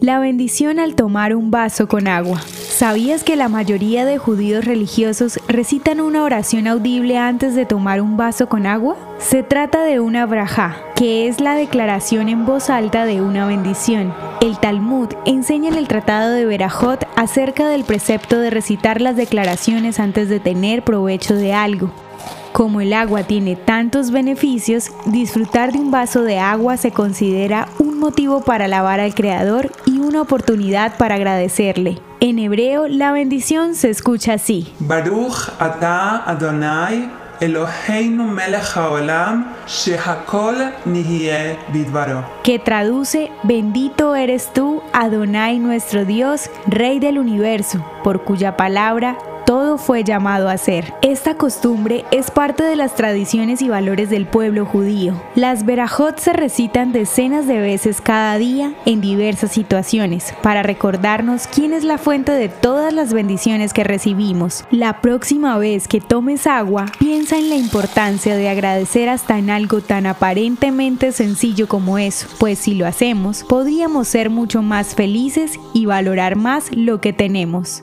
La bendición al tomar un vaso con agua. ¿Sabías que la mayoría de judíos religiosos recitan una oración audible antes de tomar un vaso con agua? Se trata de una braja, que es la declaración en voz alta de una bendición. El Talmud enseña en el Tratado de Berajot acerca del precepto de recitar las declaraciones antes de tener provecho de algo. Como el agua tiene tantos beneficios, disfrutar de un vaso de agua se considera un motivo para alabar al Creador una oportunidad para agradecerle. En hebreo, la bendición se escucha así. Baruch atah Adonai Eloheinu melech haolam shehakol bidvaro. que traduce Bendito eres tú, Adonai nuestro Dios, Rey del universo, por cuya palabra todo fue llamado a ser. Esta costumbre es parte de las tradiciones y valores del pueblo judío. Las Berajot se recitan decenas de veces cada día en diversas situaciones para recordarnos quién es la fuente de todas las bendiciones que recibimos. La próxima vez que tomes agua, piensa en la importancia de agradecer hasta en algo tan aparentemente sencillo como eso, pues si lo hacemos, podríamos ser mucho más felices y valorar más lo que tenemos.